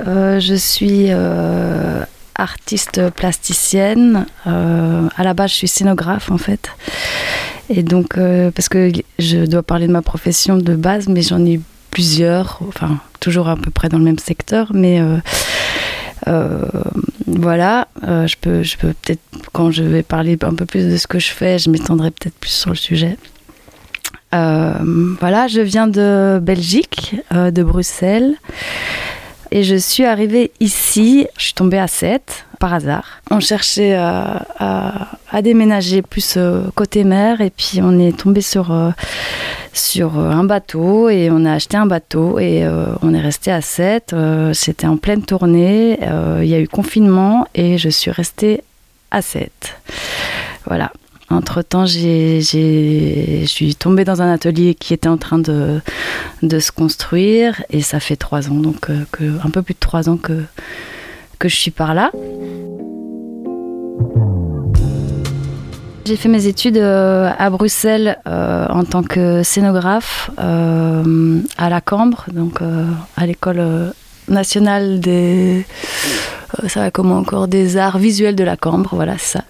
Euh, je suis euh, artiste plasticienne. Euh, à la base, je suis scénographe en fait. Et donc, parce que je dois parler de ma profession de base, mais j'en ai plusieurs, enfin, toujours à peu près dans le même secteur, mais euh, voilà, euh, je peux, je peux peut-être, quand je vais parler un peu plus de ce que je fais, je m'étendrai peut-être plus sur le sujet. Euh, voilà, je viens de Belgique, de Bruxelles. Et je suis arrivée ici, je suis tombée à 7 par hasard. On cherchait à, déménager plus côté mer et puis on est tombé sur, sur un bateau et on a acheté un bateau et on est resté à 7. C'était en pleine tournée, il y a eu confinement et je suis restée à 7. Voilà. Entre-temps, je suis tombée dans un atelier qui était en train de, se construire et ça fait trois ans, donc euh, un peu plus de trois ans que, je suis par là. J'ai fait mes études euh, à Bruxelles euh, en tant que scénographe à la Cambre, donc à l'école nationale des des arts visuels de la Cambre, voilà ça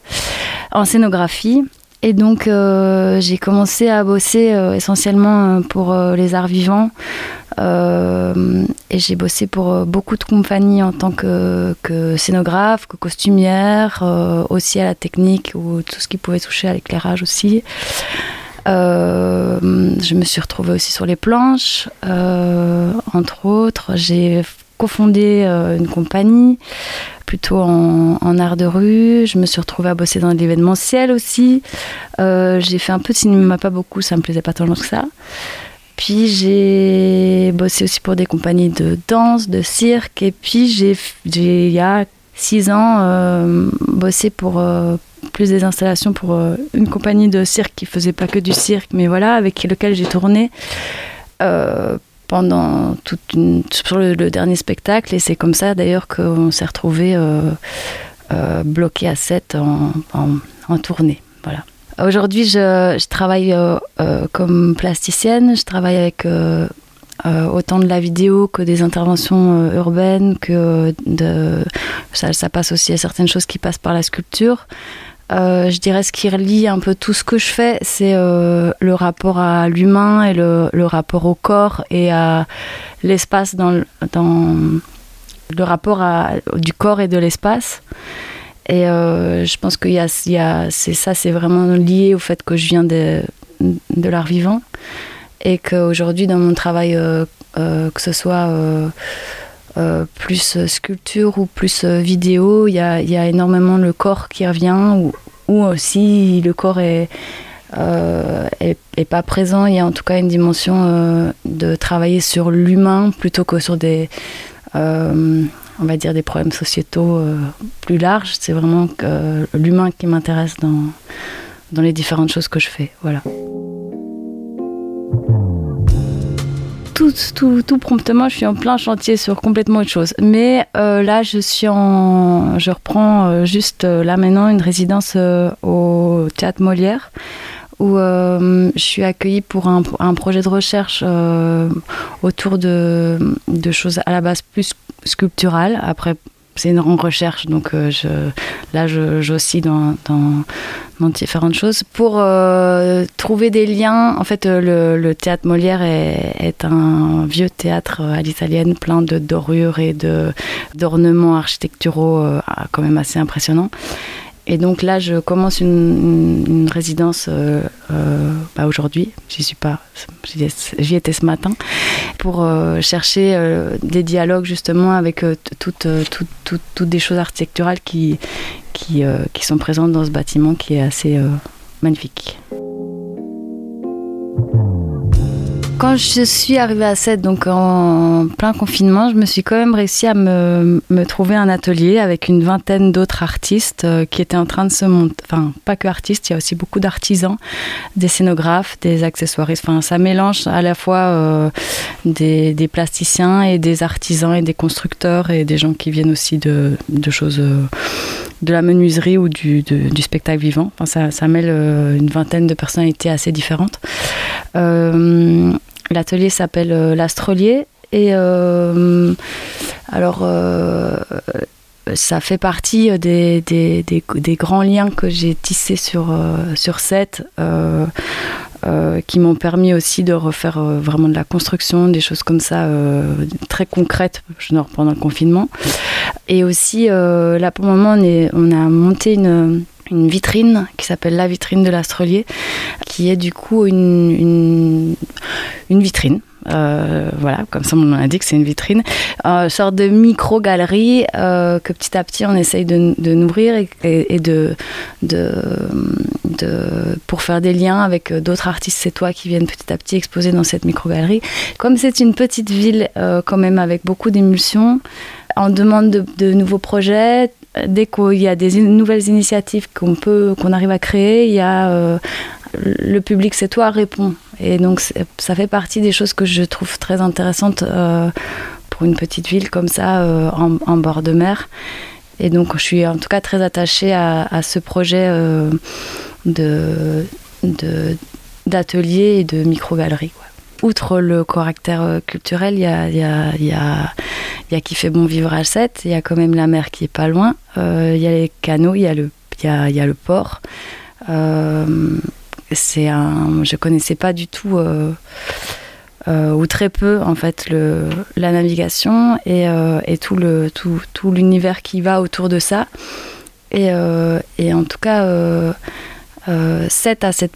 en scénographie. Et donc euh, j'ai commencé à bosser euh, essentiellement euh, pour les arts vivants. et j'ai bossé pour beaucoup de compagnies en tant que, scénographe, que costumière, aussi à la technique ou tout ce qui pouvait toucher à l'éclairage aussi. je me suis retrouvée aussi sur les planches, entre autres. J'ai cofondé une compagnie plutôt en, art de rue. Je me suis retrouvée à bosser dans l'événementiel aussi. Euh, j'ai fait un peu de cinéma, pas beaucoup, ça me plaisait pas tellement que ça. Puis j'ai bossé aussi pour des compagnies de danse, de cirque. Et puis j'ai, il y a six ans, euh, bossé pour euh, plus des installations pour une compagnie de cirque qui faisait pas que du cirque, mais voilà, avec lequel j'ai tourné pendant sur le, dernier spectacle et c'est comme ça d'ailleurs qu'on s'est retrouvé euh, euh, bloqué à 7 en, en, tournée. Voilà. Aujourd'hui, je, travaille euh, comme plasticienne, je travaille avec autant de la vidéo que des interventions urbaines, que ça, passe aussi à certaines choses qui passent par la sculpture. Euh, je dirais ce qui relie un peu tout ce que je fais, c'est euh, le rapport à l'humain et le, rapport au corps et à l'espace dans, le rapport du corps et de l'espace. Et euh, je pense que y a, c'est ça, c'est vraiment lié au fait que je viens de, de l'art vivant et qu'aujourd'hui dans mon travail, que ce soit plus sculpture ou plus vidéo, il y a, énormément le corps qui revient, ou, aussi le corps est, euh, pas présent, il y a en tout cas une dimension euh, de travailler sur l'humain plutôt que sur des, euh, on va dire, des problèmes sociétaux plus larges. C'est vraiment l'humain qui m'intéresse dans, dans les différentes choses que je fais. Voilà. Tout, promptement, je suis en plein chantier sur complètement autre chose. Mais euh, là, je suis en, je reprends euh, juste euh, là maintenant une résidence au Théâtre Molière où je suis accueillie pour un, un projet de recherche autour de, de, choses à la base plus sculpturales. Après, c'est une recherche, donc euh, je, là j'oscille dans, dans, différentes choses pour euh, trouver des liens. En fait, euh, le, théâtre Molière est, un vieux théâtre à l'italienne, plein de dorures et d'ornements architecturaux quand même assez impressionnants. Et donc là, je commence une, résidence euh, euh, bah aujourd'hui. J'y suis pas, j'y étais ce matin pour euh, chercher des dialogues justement avec toutes, toutes, des choses architecturales qui, qui, sont présentes dans ce bâtiment qui est assez magnifique. Quand je suis arrivée à 7, donc en plein confinement, je me suis quand même réussi à me, me trouver un atelier avec une vingtaine d'autres artistes euh, qui étaient en train de se monter. Enfin, pas que artistes, il y a aussi beaucoup d'artisans, des scénographes, des accessoiristes. Enfin, ça mélange à la fois euh, des, des, plasticiens et des artisans et des constructeurs et des gens qui viennent aussi de, de choses. Euh, de la menuiserie ou du, de, du spectacle vivant. Enfin, ça, ça mêle une vingtaine de personnalités assez différentes. Euh, L'atelier s'appelle euh, l'Astrolier et euh, alors ça fait partie des, des, des, des grands liens que j'ai tissés sur, sur qui m'ont permis aussi de refaire vraiment de la construction, des choses comme ça, très concrètes pendant le confinement. Et aussi, là pour le moment, on a monté une une vitrine qui s'appelle la vitrine de l'Astrolier, qui est du coup une, une, vitrine. Euh, voilà, comme ça on a dit que c'est une vitrine, une sorte de micro-galerie euh, que petit à petit on essaye de, nourrir et de, de, de, pour faire des liens avec d'autres artistes c'est toi qui viennent petit à petit exposer dans cette micro-galerie. Comme c'est une petite ville euh, quand même avec beaucoup d'émulsions, on demande de, nouveaux projets, dès qu'il y a des nouvelles initiatives qu'on peut, qu'on arrive à créer, il y a euh, le public, c'est toi, répond. Et donc ça fait partie des choses que je trouve très intéressantes euh, pour une petite ville comme ça, euh, en, bord de mer. Et donc je suis en tout cas très attachée à, ce projet de, d'atelier et de micro-galerie. Outre le caractère culturel, il y a, y a, y a y a qui fait bon vivre à 7, il y a quand même la mer qui est pas loin, euh, il y a les canaux, il y a le, y a, le port. Euh, c'est un, je connaissais pas du tout euh, euh, ou très peu en fait le, la navigation et, euh, et tout le tout, tout l'univers qui va autour de ça. Et, et en tout cas euh, Sète a cette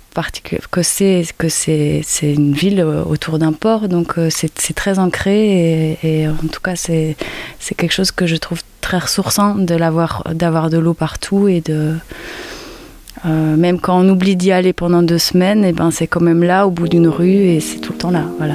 que c'est que c'est une ville autour d'un port, donc euh, c'est très ancré et, et, en tout cas c'est c'est quelque chose que je trouve très ressourçant de l'avoir d'avoir de l'eau partout et de euh, même quand on oublie d'y aller pendant deux semaines, et ben c'est quand même là au bout d'une rue et c'est tout le temps là, voilà.